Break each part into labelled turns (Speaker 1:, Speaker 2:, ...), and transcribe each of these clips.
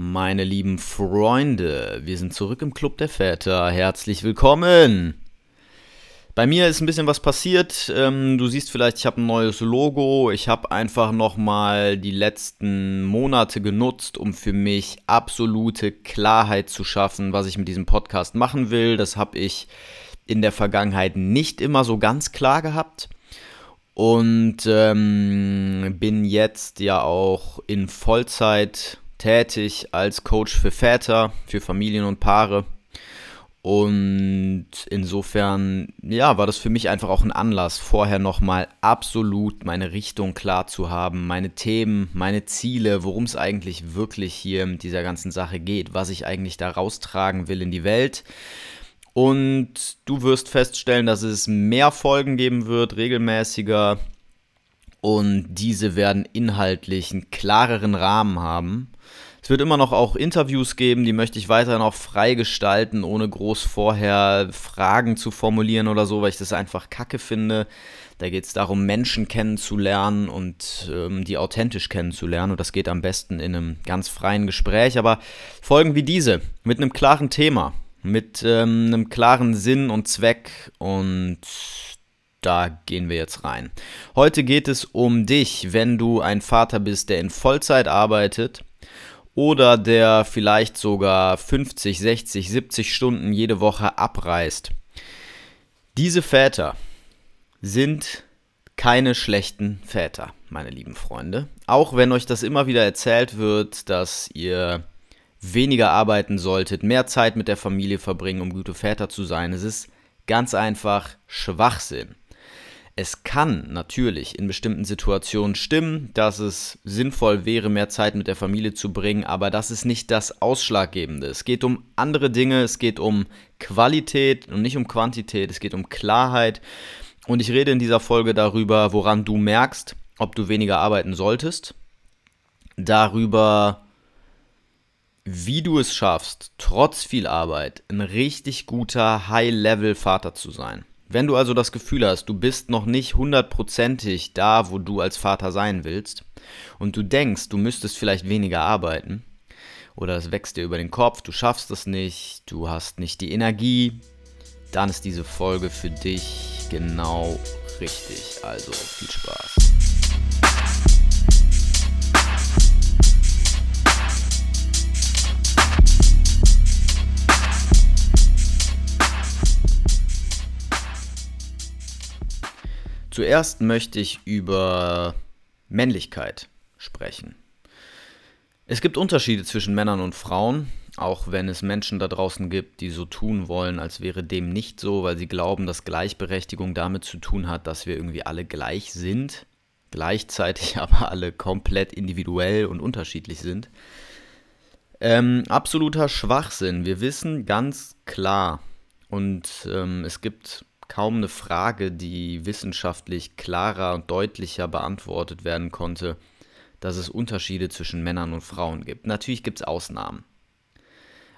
Speaker 1: Meine lieben Freunde, wir sind zurück im Club der Väter. Herzlich willkommen! Bei mir ist ein bisschen was passiert. Ähm, du siehst vielleicht, ich habe ein neues Logo. Ich habe einfach nochmal die letzten Monate genutzt, um für mich absolute Klarheit zu schaffen, was ich mit diesem Podcast machen will. Das habe ich in der Vergangenheit nicht immer so ganz klar gehabt. Und ähm, bin jetzt ja auch in Vollzeit tätig als Coach für Väter, für Familien und Paare. Und insofern, ja, war das für mich einfach auch ein Anlass, vorher nochmal absolut meine Richtung klar zu haben, meine Themen, meine Ziele, worum es eigentlich wirklich hier mit dieser ganzen Sache geht, was ich eigentlich da raustragen will in die Welt. Und du wirst feststellen, dass es mehr Folgen geben wird, regelmäßiger. Und diese werden inhaltlich einen klareren Rahmen haben. Es wird immer noch auch Interviews geben, die möchte ich weiterhin auch frei gestalten, ohne groß vorher Fragen zu formulieren oder so, weil ich das einfach kacke finde. Da geht es darum, Menschen kennenzulernen und ähm, die authentisch kennenzulernen. Und das geht am besten in einem ganz freien Gespräch. Aber Folgen wie diese, mit einem klaren Thema, mit ähm, einem klaren Sinn und Zweck und da gehen wir jetzt rein. Heute geht es um dich, wenn du ein Vater bist, der in Vollzeit arbeitet oder der vielleicht sogar 50, 60, 70 Stunden jede Woche abreist. Diese Väter sind keine schlechten Väter, meine lieben Freunde. Auch wenn euch das immer wieder erzählt wird, dass ihr weniger arbeiten solltet, mehr Zeit mit der Familie verbringen, um gute Väter zu sein. Es ist ganz einfach Schwachsinn. Es kann natürlich in bestimmten Situationen stimmen, dass es sinnvoll wäre, mehr Zeit mit der Familie zu bringen, aber das ist nicht das Ausschlaggebende. Es geht um andere Dinge, es geht um Qualität und nicht um Quantität, es geht um Klarheit. Und ich rede in dieser Folge darüber, woran du merkst, ob du weniger arbeiten solltest, darüber, wie du es schaffst, trotz viel Arbeit ein richtig guter High-Level-Vater zu sein. Wenn du also das Gefühl hast, du bist noch nicht hundertprozentig da, wo du als Vater sein willst, und du denkst, du müsstest vielleicht weniger arbeiten, oder es wächst dir über den Kopf, du schaffst es nicht, du hast nicht die Energie, dann ist diese Folge für dich genau richtig. Also viel Spaß. Zuerst möchte ich über Männlichkeit sprechen. Es gibt Unterschiede zwischen Männern und Frauen, auch wenn es Menschen da draußen gibt, die so tun wollen, als wäre dem nicht so, weil sie glauben, dass Gleichberechtigung damit zu tun hat, dass wir irgendwie alle gleich sind, gleichzeitig aber alle komplett individuell und unterschiedlich sind. Ähm, absoluter Schwachsinn. Wir wissen ganz klar, und ähm, es gibt kaum eine Frage, die wissenschaftlich klarer und deutlicher beantwortet werden konnte, dass es Unterschiede zwischen Männern und Frauen gibt. Natürlich gibt es Ausnahmen.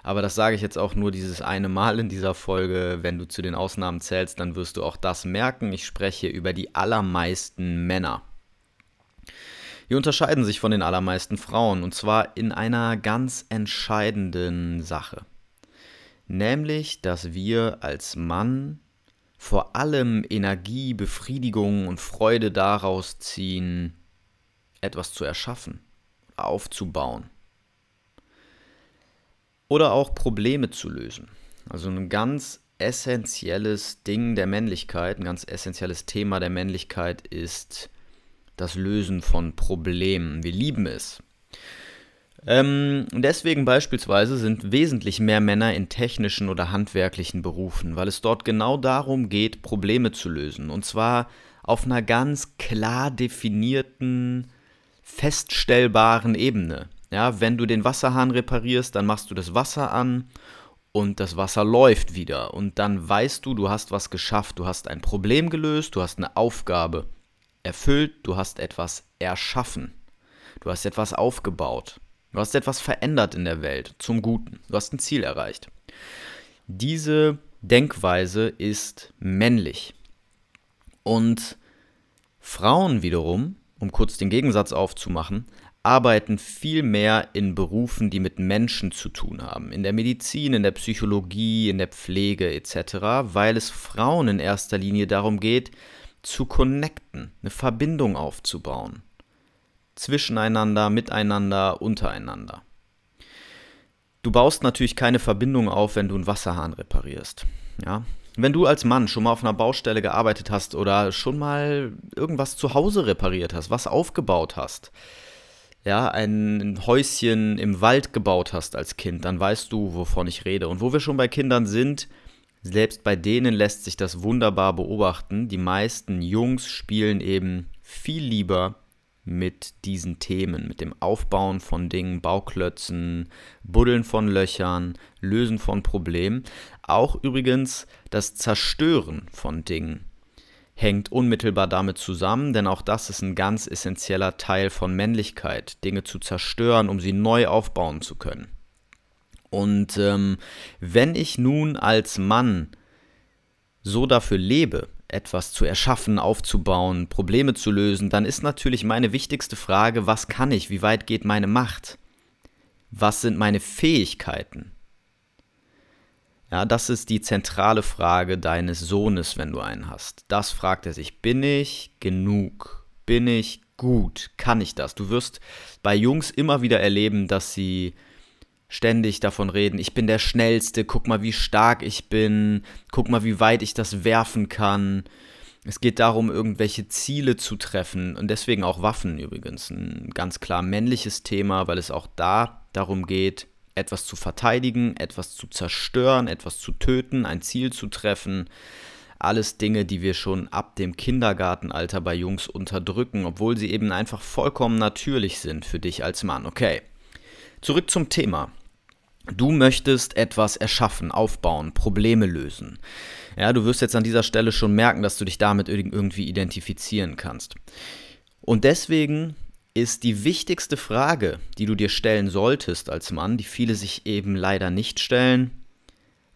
Speaker 1: Aber das sage ich jetzt auch nur dieses eine Mal in dieser Folge. Wenn du zu den Ausnahmen zählst, dann wirst du auch das merken. Ich spreche über die allermeisten Männer. Die unterscheiden sich von den allermeisten Frauen und zwar in einer ganz entscheidenden Sache. Nämlich, dass wir als Mann vor allem Energie, Befriedigung und Freude daraus ziehen, etwas zu erschaffen, aufzubauen. Oder auch Probleme zu lösen. Also ein ganz essentielles Ding der Männlichkeit, ein ganz essentielles Thema der Männlichkeit ist das Lösen von Problemen. Wir lieben es. Ähm, deswegen beispielsweise sind wesentlich mehr Männer in technischen oder handwerklichen Berufen, weil es dort genau darum geht, Probleme zu lösen. Und zwar auf einer ganz klar definierten, feststellbaren Ebene. Ja, wenn du den Wasserhahn reparierst, dann machst du das Wasser an und das Wasser läuft wieder. Und dann weißt du, du hast was geschafft, du hast ein Problem gelöst, du hast eine Aufgabe erfüllt, du hast etwas erschaffen, du hast etwas aufgebaut. Du hast etwas verändert in der Welt zum Guten. Du hast ein Ziel erreicht. Diese Denkweise ist männlich. Und Frauen wiederum, um kurz den Gegensatz aufzumachen, arbeiten viel mehr in Berufen, die mit Menschen zu tun haben, in der Medizin, in der Psychologie, in der Pflege etc., weil es Frauen in erster Linie darum geht, zu connecten, eine Verbindung aufzubauen. Zwischeneinander, miteinander, untereinander. Du baust natürlich keine Verbindung auf, wenn du einen Wasserhahn reparierst. Ja? Wenn du als Mann schon mal auf einer Baustelle gearbeitet hast oder schon mal irgendwas zu Hause repariert hast, was aufgebaut hast, ja, ein Häuschen im Wald gebaut hast als Kind, dann weißt du, wovon ich rede. Und wo wir schon bei Kindern sind, selbst bei denen lässt sich das wunderbar beobachten. Die meisten Jungs spielen eben viel lieber mit diesen Themen, mit dem Aufbauen von Dingen, Bauklötzen, Buddeln von Löchern, Lösen von Problemen. Auch übrigens das Zerstören von Dingen hängt unmittelbar damit zusammen, denn auch das ist ein ganz essentieller Teil von Männlichkeit, Dinge zu zerstören, um sie neu aufbauen zu können. Und ähm, wenn ich nun als Mann so dafür lebe, etwas zu erschaffen, aufzubauen, Probleme zu lösen, dann ist natürlich meine wichtigste Frage, was kann ich, wie weit geht meine Macht? Was sind meine Fähigkeiten? Ja, das ist die zentrale Frage deines Sohnes, wenn du einen hast. Das fragt er sich, bin ich genug? Bin ich gut? Kann ich das? Du wirst bei Jungs immer wieder erleben, dass sie ständig davon reden, ich bin der Schnellste, guck mal, wie stark ich bin, guck mal, wie weit ich das werfen kann. Es geht darum, irgendwelche Ziele zu treffen und deswegen auch Waffen übrigens. Ein ganz klar männliches Thema, weil es auch da darum geht, etwas zu verteidigen, etwas zu zerstören, etwas zu töten, ein Ziel zu treffen. Alles Dinge, die wir schon ab dem Kindergartenalter bei Jungs unterdrücken, obwohl sie eben einfach vollkommen natürlich sind für dich als Mann. Okay, zurück zum Thema. Du möchtest etwas erschaffen, aufbauen, Probleme lösen. Ja, du wirst jetzt an dieser Stelle schon merken, dass du dich damit irgendwie identifizieren kannst. Und deswegen ist die wichtigste Frage, die du dir stellen solltest als Mann, die viele sich eben leider nicht stellen.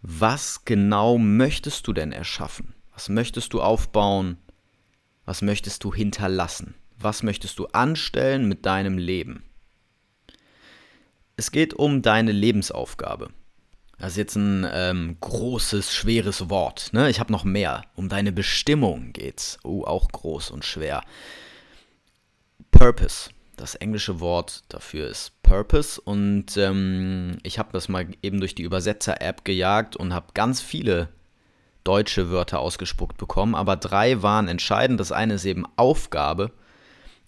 Speaker 1: Was genau möchtest du denn erschaffen? Was möchtest du aufbauen? Was möchtest du hinterlassen? Was möchtest du anstellen mit deinem Leben? Es geht um deine Lebensaufgabe. Das ist jetzt ein ähm, großes, schweres Wort. Ne? Ich habe noch mehr. Um deine Bestimmung geht's. Oh, auch groß und schwer. Purpose. Das englische Wort dafür ist Purpose und ähm, ich habe das mal eben durch die Übersetzer-App gejagt und habe ganz viele deutsche Wörter ausgespuckt bekommen, aber drei waren entscheidend. Das eine ist eben Aufgabe,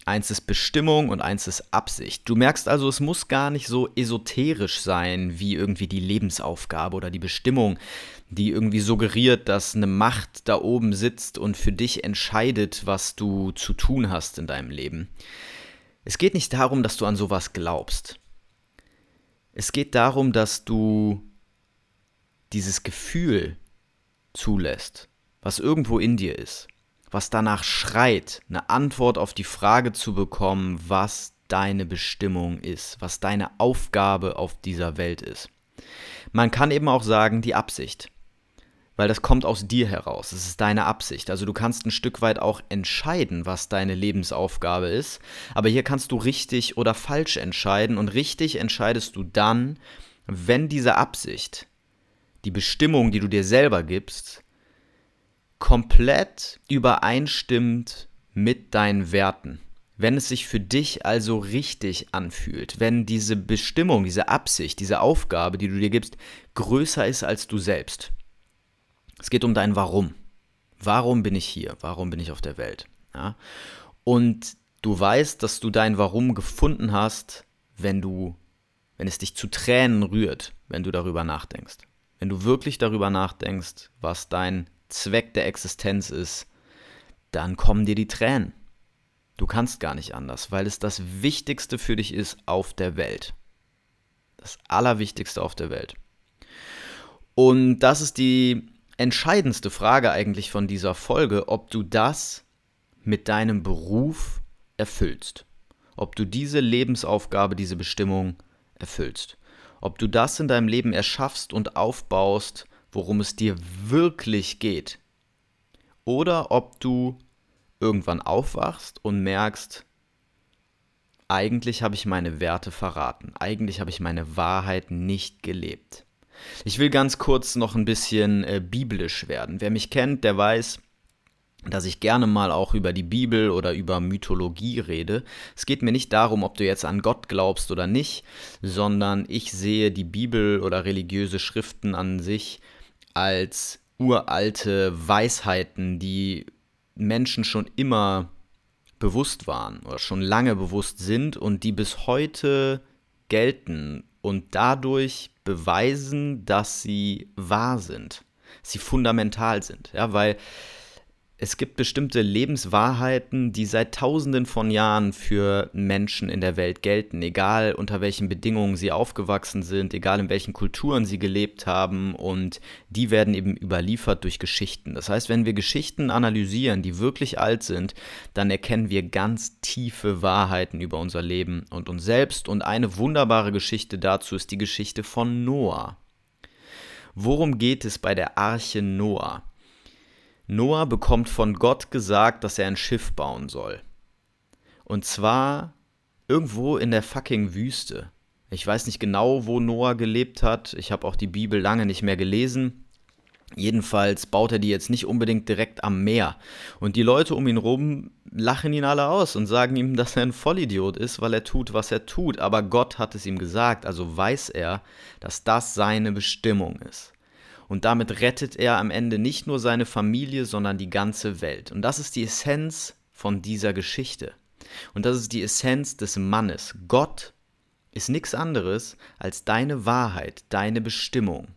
Speaker 1: eins ist Bestimmung und eins ist Absicht. Du merkst also, es muss gar nicht so esoterisch sein wie irgendwie die Lebensaufgabe oder die Bestimmung, die irgendwie suggeriert, dass eine Macht da oben sitzt und für dich entscheidet, was du zu tun hast in deinem Leben. Es geht nicht darum, dass du an sowas glaubst. Es geht darum, dass du dieses Gefühl zulässt, was irgendwo in dir ist, was danach schreit, eine Antwort auf die Frage zu bekommen, was deine Bestimmung ist, was deine Aufgabe auf dieser Welt ist. Man kann eben auch sagen, die Absicht weil das kommt aus dir heraus. Es ist deine Absicht. Also du kannst ein Stück weit auch entscheiden, was deine Lebensaufgabe ist. Aber hier kannst du richtig oder falsch entscheiden. Und richtig entscheidest du dann, wenn diese Absicht, die Bestimmung, die du dir selber gibst, komplett übereinstimmt mit deinen Werten. Wenn es sich für dich also richtig anfühlt, wenn diese Bestimmung, diese Absicht, diese Aufgabe, die du dir gibst, größer ist als du selbst. Es geht um dein Warum. Warum bin ich hier? Warum bin ich auf der Welt? Ja? Und du weißt, dass du dein Warum gefunden hast, wenn du, wenn es dich zu Tränen rührt, wenn du darüber nachdenkst. Wenn du wirklich darüber nachdenkst, was dein Zweck der Existenz ist, dann kommen dir die Tränen. Du kannst gar nicht anders, weil es das Wichtigste für dich ist auf der Welt. Das Allerwichtigste auf der Welt. Und das ist die entscheidendste Frage eigentlich von dieser Folge, ob du das mit deinem Beruf erfüllst. Ob du diese Lebensaufgabe, diese Bestimmung erfüllst. Ob du das in deinem Leben erschaffst und aufbaust, worum es dir wirklich geht. Oder ob du irgendwann aufwachst und merkst, eigentlich habe ich meine Werte verraten, eigentlich habe ich meine Wahrheit nicht gelebt. Ich will ganz kurz noch ein bisschen äh, biblisch werden. Wer mich kennt, der weiß, dass ich gerne mal auch über die Bibel oder über Mythologie rede. Es geht mir nicht darum, ob du jetzt an Gott glaubst oder nicht, sondern ich sehe die Bibel oder religiöse Schriften an sich als uralte Weisheiten, die Menschen schon immer bewusst waren oder schon lange bewusst sind und die bis heute gelten und dadurch beweisen, dass sie wahr sind, dass sie fundamental sind. Ja, weil es gibt bestimmte Lebenswahrheiten, die seit Tausenden von Jahren für Menschen in der Welt gelten, egal unter welchen Bedingungen sie aufgewachsen sind, egal in welchen Kulturen sie gelebt haben und die werden eben überliefert durch Geschichten. Das heißt, wenn wir Geschichten analysieren, die wirklich alt sind, dann erkennen wir ganz tiefe Wahrheiten über unser Leben und uns selbst und eine wunderbare Geschichte dazu ist die Geschichte von Noah. Worum geht es bei der Arche Noah? Noah bekommt von Gott gesagt, dass er ein Schiff bauen soll. Und zwar irgendwo in der fucking Wüste. Ich weiß nicht genau, wo Noah gelebt hat. Ich habe auch die Bibel lange nicht mehr gelesen. Jedenfalls baut er die jetzt nicht unbedingt direkt am Meer. Und die Leute um ihn rum lachen ihn alle aus und sagen ihm, dass er ein Vollidiot ist, weil er tut, was er tut. Aber Gott hat es ihm gesagt, also weiß er, dass das seine Bestimmung ist. Und damit rettet er am Ende nicht nur seine Familie, sondern die ganze Welt. Und das ist die Essenz von dieser Geschichte. Und das ist die Essenz des Mannes. Gott ist nichts anderes als deine Wahrheit, deine Bestimmung.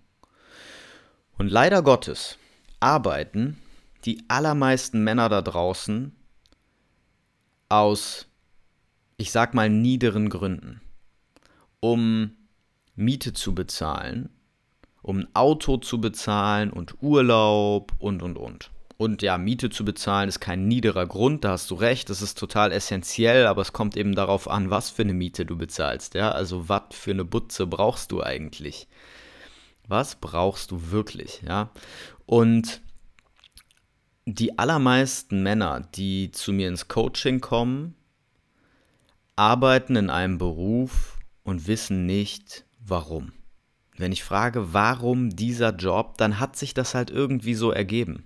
Speaker 1: Und leider Gottes arbeiten die allermeisten Männer da draußen aus, ich sag mal, niederen Gründen. Um Miete zu bezahlen, um ein Auto zu bezahlen und Urlaub und, und, und. Und ja, Miete zu bezahlen ist kein niederer Grund, da hast du recht, das ist total essentiell, aber es kommt eben darauf an, was für eine Miete du bezahlst, ja, also was für eine Butze brauchst du eigentlich? Was brauchst du wirklich, ja? Und die allermeisten Männer, die zu mir ins Coaching kommen, arbeiten in einem Beruf und wissen nicht, warum. Wenn ich frage, warum dieser Job, dann hat sich das halt irgendwie so ergeben.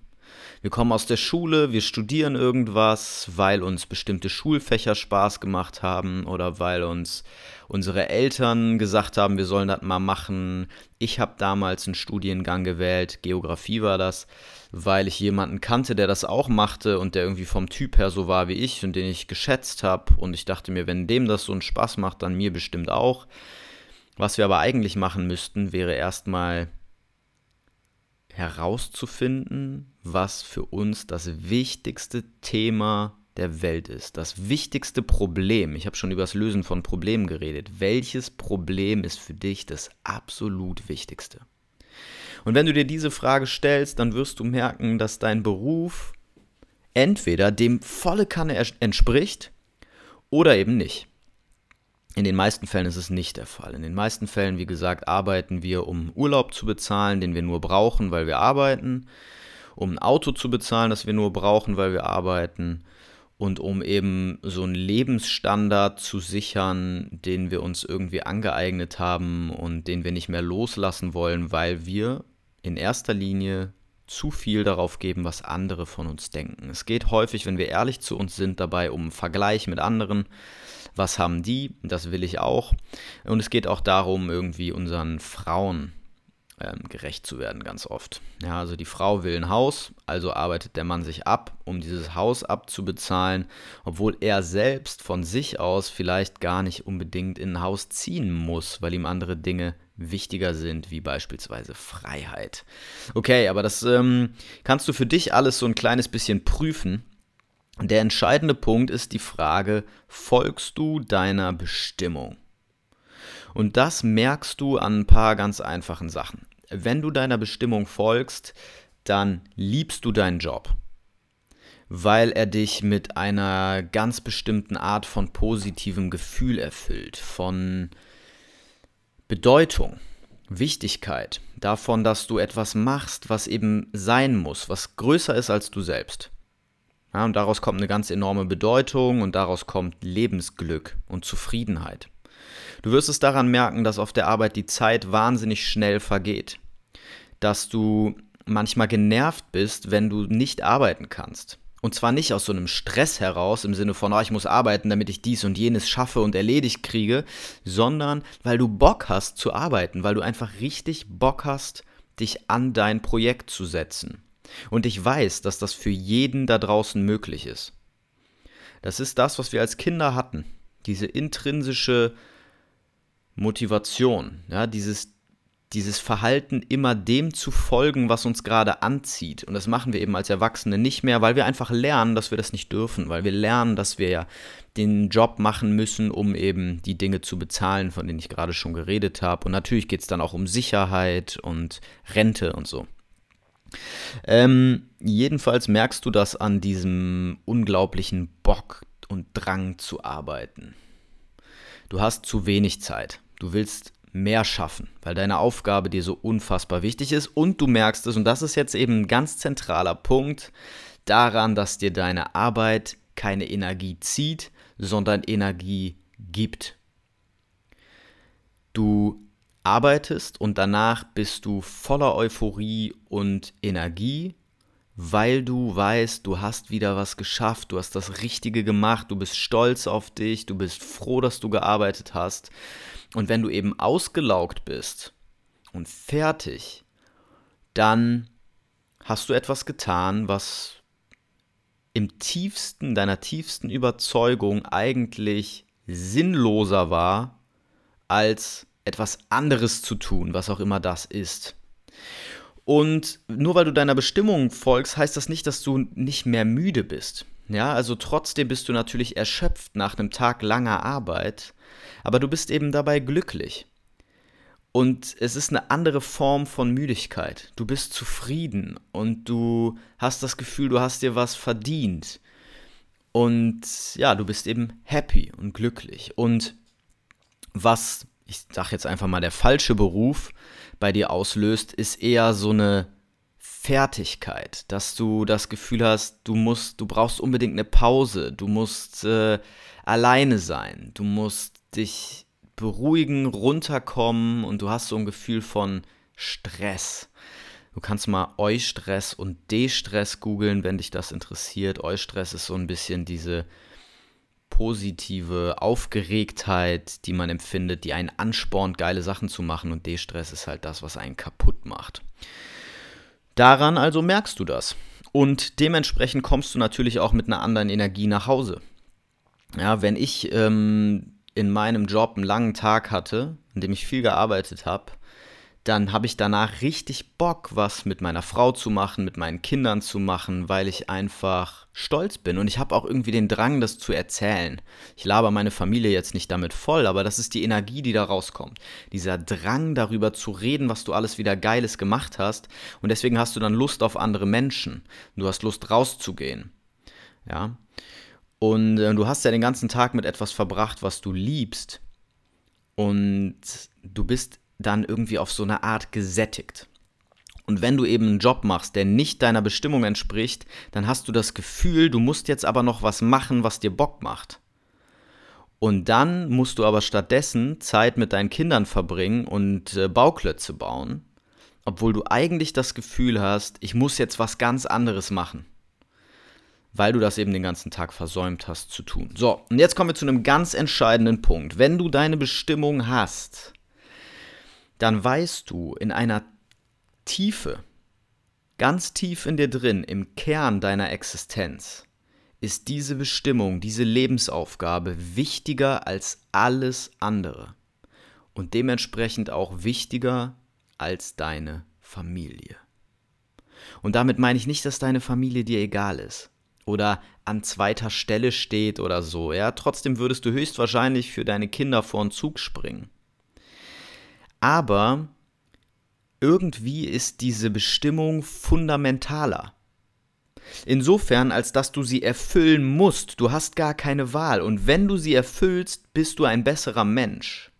Speaker 1: Wir kommen aus der Schule, wir studieren irgendwas, weil uns bestimmte Schulfächer Spaß gemacht haben oder weil uns unsere Eltern gesagt haben, wir sollen das mal machen. Ich habe damals einen Studiengang gewählt, Geografie war das, weil ich jemanden kannte, der das auch machte und der irgendwie vom Typ her so war wie ich und den ich geschätzt habe. Und ich dachte mir, wenn dem das so einen Spaß macht, dann mir bestimmt auch. Was wir aber eigentlich machen müssten, wäre erstmal herauszufinden, was für uns das wichtigste Thema der Welt ist. Das wichtigste Problem. Ich habe schon über das Lösen von Problemen geredet. Welches Problem ist für dich das absolut wichtigste? Und wenn du dir diese Frage stellst, dann wirst du merken, dass dein Beruf entweder dem volle Kanne entspricht oder eben nicht. In den meisten Fällen ist es nicht der Fall. In den meisten Fällen, wie gesagt, arbeiten wir, um Urlaub zu bezahlen, den wir nur brauchen, weil wir arbeiten, um ein Auto zu bezahlen, das wir nur brauchen, weil wir arbeiten und um eben so einen Lebensstandard zu sichern, den wir uns irgendwie angeeignet haben und den wir nicht mehr loslassen wollen, weil wir in erster Linie zu viel darauf geben, was andere von uns denken. Es geht häufig, wenn wir ehrlich zu uns sind, dabei um Vergleich mit anderen was haben die, das will ich auch. Und es geht auch darum, irgendwie unseren Frauen ähm, gerecht zu werden, ganz oft. Ja, also die Frau will ein Haus, also arbeitet der Mann sich ab, um dieses Haus abzubezahlen, obwohl er selbst von sich aus vielleicht gar nicht unbedingt in ein Haus ziehen muss, weil ihm andere Dinge wichtiger sind, wie beispielsweise Freiheit. Okay, aber das ähm, kannst du für dich alles so ein kleines bisschen prüfen der entscheidende Punkt ist die Frage, folgst du deiner Bestimmung? Und das merkst du an ein paar ganz einfachen Sachen. Wenn du deiner Bestimmung folgst, dann liebst du deinen Job, weil er dich mit einer ganz bestimmten Art von positivem Gefühl erfüllt, von Bedeutung, Wichtigkeit, davon, dass du etwas machst, was eben sein muss, was größer ist als du selbst. Ja, und daraus kommt eine ganz enorme Bedeutung und daraus kommt Lebensglück und Zufriedenheit. Du wirst es daran merken, dass auf der Arbeit die Zeit wahnsinnig schnell vergeht. Dass du manchmal genervt bist, wenn du nicht arbeiten kannst. Und zwar nicht aus so einem Stress heraus, im Sinne von, oh, ich muss arbeiten, damit ich dies und jenes schaffe und erledigt kriege, sondern weil du Bock hast zu arbeiten, weil du einfach richtig Bock hast, dich an dein Projekt zu setzen. Und ich weiß, dass das für jeden da draußen möglich ist. Das ist das, was wir als Kinder hatten. Diese intrinsische Motivation, ja, dieses dieses Verhalten immer dem zu folgen, was uns gerade anzieht. Und das machen wir eben als Erwachsene nicht mehr, weil wir einfach lernen, dass wir das nicht dürfen, weil wir lernen, dass wir ja den Job machen müssen, um eben die Dinge zu bezahlen, von denen ich gerade schon geredet habe. Und natürlich geht es dann auch um Sicherheit und Rente und so. Ähm, jedenfalls merkst du das an diesem unglaublichen Bock und Drang zu arbeiten. Du hast zu wenig Zeit. Du willst mehr schaffen, weil deine Aufgabe dir so unfassbar wichtig ist und du merkst es, und das ist jetzt eben ein ganz zentraler Punkt, daran, dass dir deine Arbeit keine Energie zieht, sondern Energie gibt. Du arbeitest und danach bist du voller Euphorie und Energie, weil du weißt, du hast wieder was geschafft, du hast das Richtige gemacht, du bist stolz auf dich, du bist froh, dass du gearbeitet hast. Und wenn du eben ausgelaugt bist und fertig, dann hast du etwas getan, was im tiefsten deiner tiefsten Überzeugung eigentlich sinnloser war, als etwas anderes zu tun, was auch immer das ist. Und nur weil du deiner Bestimmung folgst, heißt das nicht, dass du nicht mehr müde bist. Ja, also trotzdem bist du natürlich erschöpft nach einem Tag langer Arbeit, aber du bist eben dabei glücklich. Und es ist eine andere Form von Müdigkeit. Du bist zufrieden und du hast das Gefühl, du hast dir was verdient. Und ja, du bist eben happy und glücklich. Und was, ich sag jetzt einfach mal, der falsche Beruf bei dir auslöst, ist eher so eine Fertigkeit, dass du das Gefühl hast, du musst, du brauchst unbedingt eine Pause, du musst äh, alleine sein, du musst dich beruhigen, runterkommen und du hast so ein Gefühl von Stress. Du kannst mal Eustress und De-Stress googeln, wenn dich das interessiert. Eustress ist so ein bisschen diese positive Aufgeregtheit, die man empfindet, die einen anspornt, geile Sachen zu machen und De-Stress ist halt das, was einen kaputt macht. Daran also merkst du das. Und dementsprechend kommst du natürlich auch mit einer anderen Energie nach Hause. Ja, wenn ich ähm, in meinem Job einen langen Tag hatte, in dem ich viel gearbeitet habe, dann habe ich danach richtig Bock, was mit meiner Frau zu machen, mit meinen Kindern zu machen, weil ich einfach stolz bin. Und ich habe auch irgendwie den Drang, das zu erzählen. Ich laber meine Familie jetzt nicht damit voll, aber das ist die Energie, die da rauskommt. Dieser Drang, darüber zu reden, was du alles wieder Geiles gemacht hast. Und deswegen hast du dann Lust auf andere Menschen. Du hast Lust rauszugehen. Ja. Und äh, du hast ja den ganzen Tag mit etwas verbracht, was du liebst. Und du bist dann irgendwie auf so eine Art gesättigt. Und wenn du eben einen Job machst, der nicht deiner Bestimmung entspricht, dann hast du das Gefühl, du musst jetzt aber noch was machen, was dir Bock macht. Und dann musst du aber stattdessen Zeit mit deinen Kindern verbringen und äh, Bauklötze bauen, obwohl du eigentlich das Gefühl hast, ich muss jetzt was ganz anderes machen. Weil du das eben den ganzen Tag versäumt hast zu tun. So, und jetzt kommen wir zu einem ganz entscheidenden Punkt. Wenn du deine Bestimmung hast, dann weißt du in einer Tiefe, ganz tief in dir drin, im Kern deiner Existenz, ist diese Bestimmung, diese Lebensaufgabe wichtiger als alles andere und dementsprechend auch wichtiger als deine Familie. Und damit meine ich nicht, dass deine Familie dir egal ist oder an zweiter Stelle steht oder so. Ja, trotzdem würdest du höchstwahrscheinlich für deine Kinder vor den Zug springen. Aber irgendwie ist diese Bestimmung fundamentaler. Insofern, als dass du sie erfüllen musst. Du hast gar keine Wahl. Und wenn du sie erfüllst, bist du ein besserer Mensch.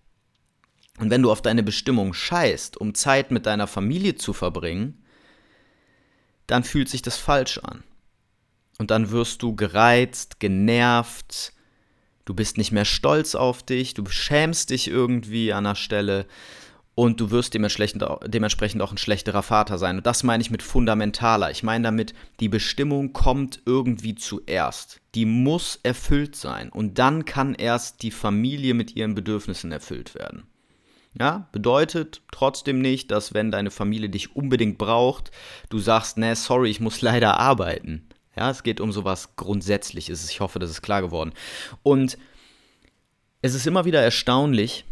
Speaker 1: Und wenn du auf deine Bestimmung scheißt, um Zeit mit deiner Familie zu verbringen, dann fühlt sich das falsch an. Und dann wirst du gereizt, genervt, du bist nicht mehr stolz auf dich, du schämst dich irgendwie an der Stelle und du wirst dementsprechend auch ein schlechterer Vater sein. Und das meine ich mit fundamentaler. Ich meine damit, die Bestimmung kommt irgendwie zuerst. Die muss erfüllt sein. Und dann kann erst die Familie mit ihren Bedürfnissen erfüllt werden. Ja, bedeutet trotzdem nicht, dass wenn deine Familie dich unbedingt braucht, du sagst, ne, sorry, ich muss leider arbeiten. Ja, es geht um sowas Grundsätzliches. Ich hoffe, das ist klar geworden. Und es ist immer wieder erstaunlich,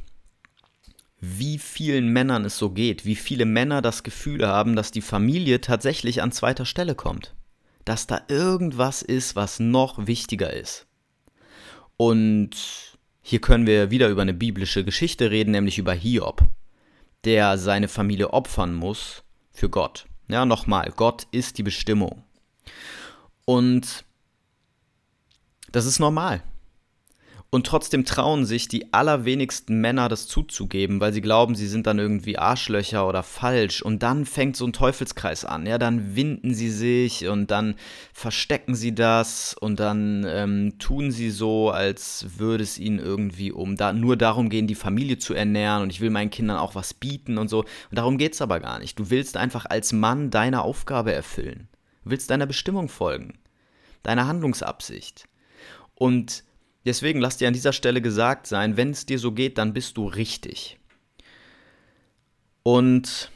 Speaker 1: wie vielen Männern es so geht, wie viele Männer das Gefühl haben, dass die Familie tatsächlich an zweiter Stelle kommt. Dass da irgendwas ist, was noch wichtiger ist. Und hier können wir wieder über eine biblische Geschichte reden, nämlich über Hiob, der seine Familie opfern muss für Gott. Ja, nochmal, Gott ist die Bestimmung. Und das ist normal. Und trotzdem trauen sich die allerwenigsten Männer das zuzugeben, weil sie glauben, sie sind dann irgendwie Arschlöcher oder falsch. Und dann fängt so ein Teufelskreis an. Ja, dann winden sie sich und dann verstecken sie das und dann ähm, tun sie so, als würde es ihnen irgendwie um da nur darum gehen, die Familie zu ernähren und ich will meinen Kindern auch was bieten und so. Und darum geht es aber gar nicht. Du willst einfach als Mann deine Aufgabe erfüllen. Du willst deiner Bestimmung folgen, deiner Handlungsabsicht. Und Deswegen lass dir an dieser Stelle gesagt sein, wenn es dir so geht, dann bist du richtig. Und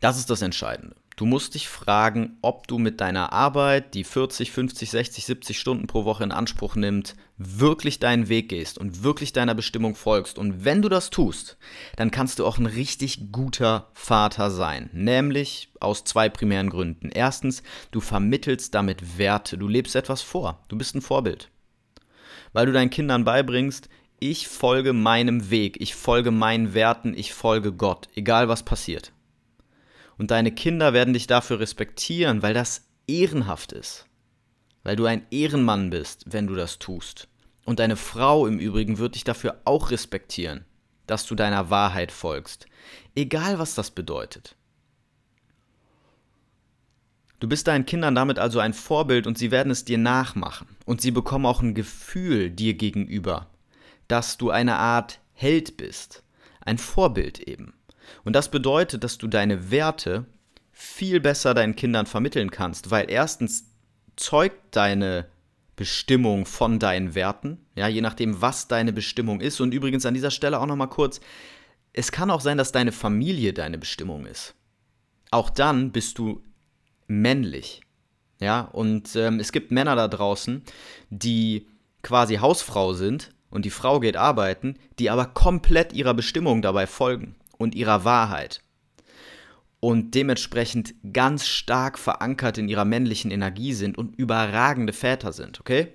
Speaker 1: das ist das Entscheidende. Du musst dich fragen, ob du mit deiner Arbeit, die 40, 50, 60, 70 Stunden pro Woche in Anspruch nimmt, wirklich deinen Weg gehst und wirklich deiner Bestimmung folgst. Und wenn du das tust, dann kannst du auch ein richtig guter Vater sein. Nämlich aus zwei primären Gründen. Erstens, du vermittelst damit Werte. Du lebst etwas vor. Du bist ein Vorbild weil du deinen Kindern beibringst, ich folge meinem Weg, ich folge meinen Werten, ich folge Gott, egal was passiert. Und deine Kinder werden dich dafür respektieren, weil das ehrenhaft ist. Weil du ein Ehrenmann bist, wenn du das tust. Und deine Frau im Übrigen wird dich dafür auch respektieren, dass du deiner Wahrheit folgst. Egal was das bedeutet. Du bist deinen Kindern damit also ein Vorbild und sie werden es dir nachmachen. Und sie bekommen auch ein Gefühl dir gegenüber, dass du eine Art Held bist. Ein Vorbild eben. Und das bedeutet, dass du deine Werte viel besser deinen Kindern vermitteln kannst, weil erstens zeugt deine Bestimmung von deinen Werten, ja, je nachdem, was deine Bestimmung ist. Und übrigens an dieser Stelle auch nochmal kurz, es kann auch sein, dass deine Familie deine Bestimmung ist. Auch dann bist du männlich. Ja, und ähm, es gibt Männer da draußen, die quasi Hausfrau sind und die Frau geht arbeiten, die aber komplett ihrer Bestimmung dabei folgen und ihrer Wahrheit. Und dementsprechend ganz stark verankert in ihrer männlichen Energie sind und überragende Väter sind, okay?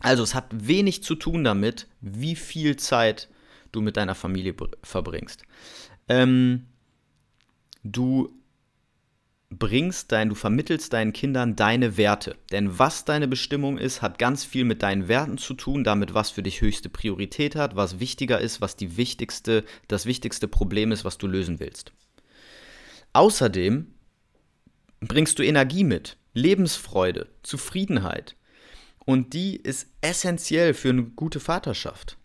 Speaker 1: Also es hat wenig zu tun damit, wie viel Zeit du mit deiner Familie verbringst. Ähm, du bringst dein, du vermittelst deinen Kindern deine Werte. Denn was deine Bestimmung ist, hat ganz viel mit deinen Werten zu tun, damit was für dich höchste Priorität hat, was wichtiger ist, was die wichtigste, das wichtigste Problem ist, was du lösen willst. Außerdem bringst du Energie mit, Lebensfreude, Zufriedenheit. Und die ist essentiell für eine gute Vaterschaft.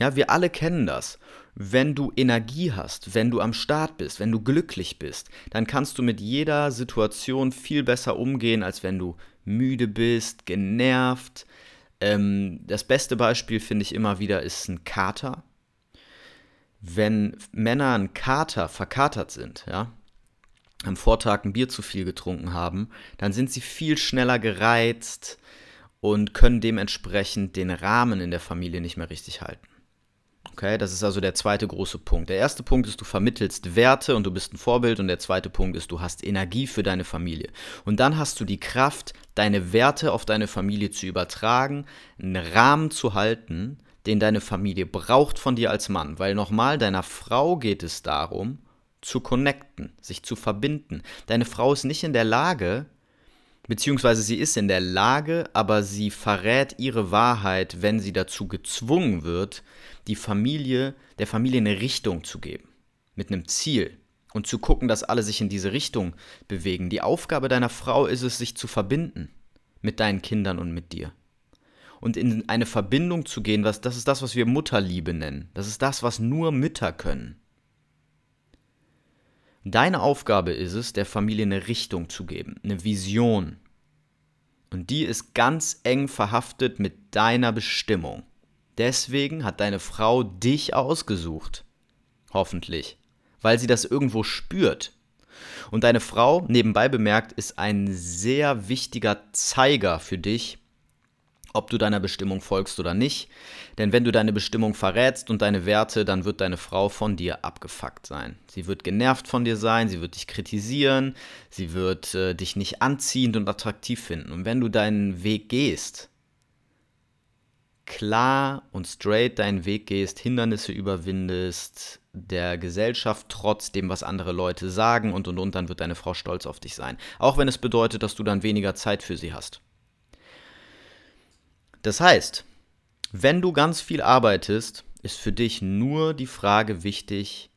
Speaker 1: Ja, wir alle kennen das. Wenn du Energie hast, wenn du am Start bist, wenn du glücklich bist, dann kannst du mit jeder Situation viel besser umgehen, als wenn du müde bist, genervt. Ähm, das beste Beispiel finde ich immer wieder ist ein Kater. Wenn Männer ein Kater verkatert sind, ja, am Vortag ein Bier zu viel getrunken haben, dann sind sie viel schneller gereizt und können dementsprechend den Rahmen in der Familie nicht mehr richtig halten. Okay, das ist also der zweite große Punkt. Der erste Punkt ist, du vermittelst Werte und du bist ein Vorbild. Und der zweite Punkt ist, du hast Energie für deine Familie. Und dann hast du die Kraft, deine Werte auf deine Familie zu übertragen, einen Rahmen zu halten, den deine Familie braucht von dir als Mann. Weil nochmal, deiner Frau geht es darum, zu connecten, sich zu verbinden. Deine Frau ist nicht in der Lage, beziehungsweise sie ist in der Lage, aber sie verrät ihre Wahrheit, wenn sie dazu gezwungen wird, die Familie, der Familie eine Richtung zu geben, mit einem Ziel. und zu gucken, dass alle sich in diese Richtung bewegen. Die Aufgabe deiner Frau ist es, sich zu verbinden mit deinen Kindern und mit dir. Und in eine Verbindung zu gehen, was, das ist das, was wir Mutterliebe nennen. Das ist das, was nur Mütter können. Deine Aufgabe ist es, der Familie eine Richtung zu geben, eine Vision. Und die ist ganz eng verhaftet mit deiner Bestimmung. Deswegen hat deine Frau dich ausgesucht. Hoffentlich. Weil sie das irgendwo spürt. Und deine Frau, nebenbei bemerkt, ist ein sehr wichtiger Zeiger für dich, ob du deiner Bestimmung folgst oder nicht. Denn wenn du deine Bestimmung verrätst und deine Werte, dann wird deine Frau von dir abgefuckt sein. Sie wird genervt von dir sein, sie wird dich kritisieren, sie wird äh, dich nicht anziehend und attraktiv finden. Und wenn du deinen Weg gehst, klar und straight deinen Weg gehst, Hindernisse überwindest, der Gesellschaft trotz dem, was andere Leute sagen und und und, dann wird deine Frau stolz auf dich sein. Auch wenn es bedeutet, dass du dann weniger Zeit für sie hast. Das heißt, wenn du ganz viel arbeitest, ist für dich nur die Frage wichtig,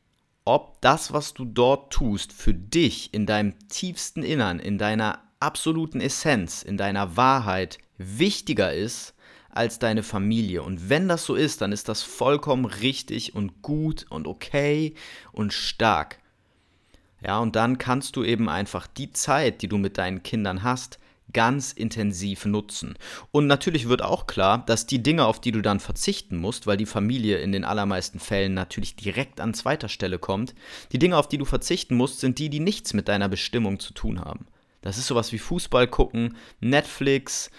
Speaker 1: ob das, was du dort tust, für dich in deinem tiefsten Innern, in deiner absoluten Essenz, in deiner Wahrheit wichtiger ist als deine Familie. Und wenn das so ist, dann ist das vollkommen richtig und gut und okay und stark. Ja, und dann kannst du eben einfach die Zeit, die du mit deinen Kindern hast, ganz intensiv nutzen. Und natürlich wird auch klar, dass die Dinge, auf die du dann verzichten musst, weil die Familie in den allermeisten Fällen natürlich direkt an zweiter Stelle kommt, die Dinge, auf die du verzichten musst, sind die, die nichts mit deiner Bestimmung zu tun haben. Das ist sowas wie Fußball gucken, Netflix,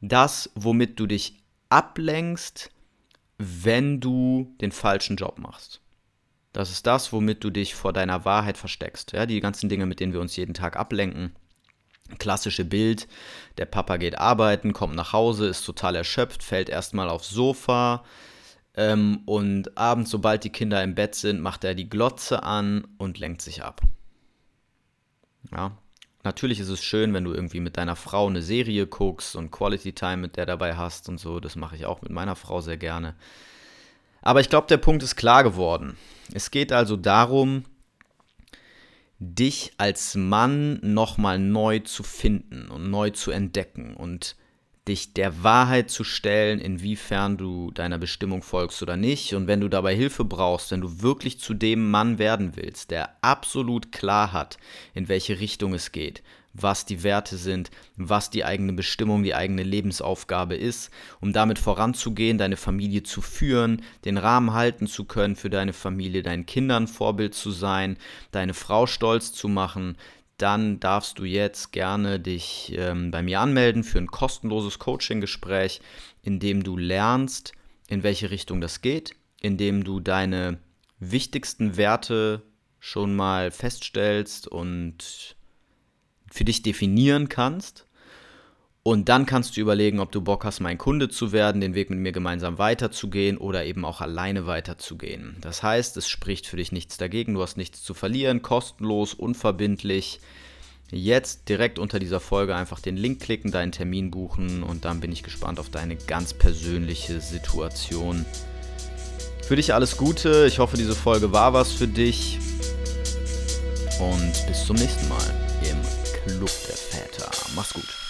Speaker 1: das, womit du dich ablenkst, wenn du den falschen Job machst. Das ist das, womit du dich vor deiner Wahrheit versteckst. Ja, die ganzen Dinge, mit denen wir uns jeden Tag ablenken klassische Bild, der Papa geht arbeiten, kommt nach Hause, ist total erschöpft, fällt erstmal aufs Sofa ähm, und abends, sobald die Kinder im Bett sind, macht er die Glotze an und lenkt sich ab. Ja, natürlich ist es schön, wenn du irgendwie mit deiner Frau eine Serie guckst und Quality Time mit der dabei hast und so, das mache ich auch mit meiner Frau sehr gerne. Aber ich glaube, der Punkt ist klar geworden. Es geht also darum, dich als Mann nochmal neu zu finden und neu zu entdecken und dich der Wahrheit zu stellen, inwiefern du deiner Bestimmung folgst oder nicht. Und wenn du dabei Hilfe brauchst, wenn du wirklich zu dem Mann werden willst, der absolut klar hat, in welche Richtung es geht, was die Werte sind, was die eigene Bestimmung, die eigene Lebensaufgabe ist, um damit voranzugehen, deine Familie zu führen, den Rahmen halten zu können für deine Familie, deinen Kindern Vorbild zu sein, deine Frau stolz zu machen, dann darfst du jetzt gerne dich ähm, bei mir anmelden für ein kostenloses Coaching-Gespräch, in dem du lernst, in welche Richtung das geht, in dem du deine wichtigsten Werte schon mal feststellst und für dich definieren kannst. Und dann kannst du überlegen, ob du Bock hast, mein Kunde zu werden, den Weg mit mir gemeinsam weiterzugehen oder eben auch alleine weiterzugehen. Das heißt, es spricht für dich nichts dagegen, du hast nichts zu verlieren, kostenlos, unverbindlich. Jetzt direkt unter dieser Folge einfach den Link klicken, deinen Termin buchen und dann bin ich gespannt auf deine ganz persönliche Situation. Für dich alles Gute, ich hoffe, diese Folge war was für dich und bis zum nächsten Mal im Club der Väter. Mach's gut.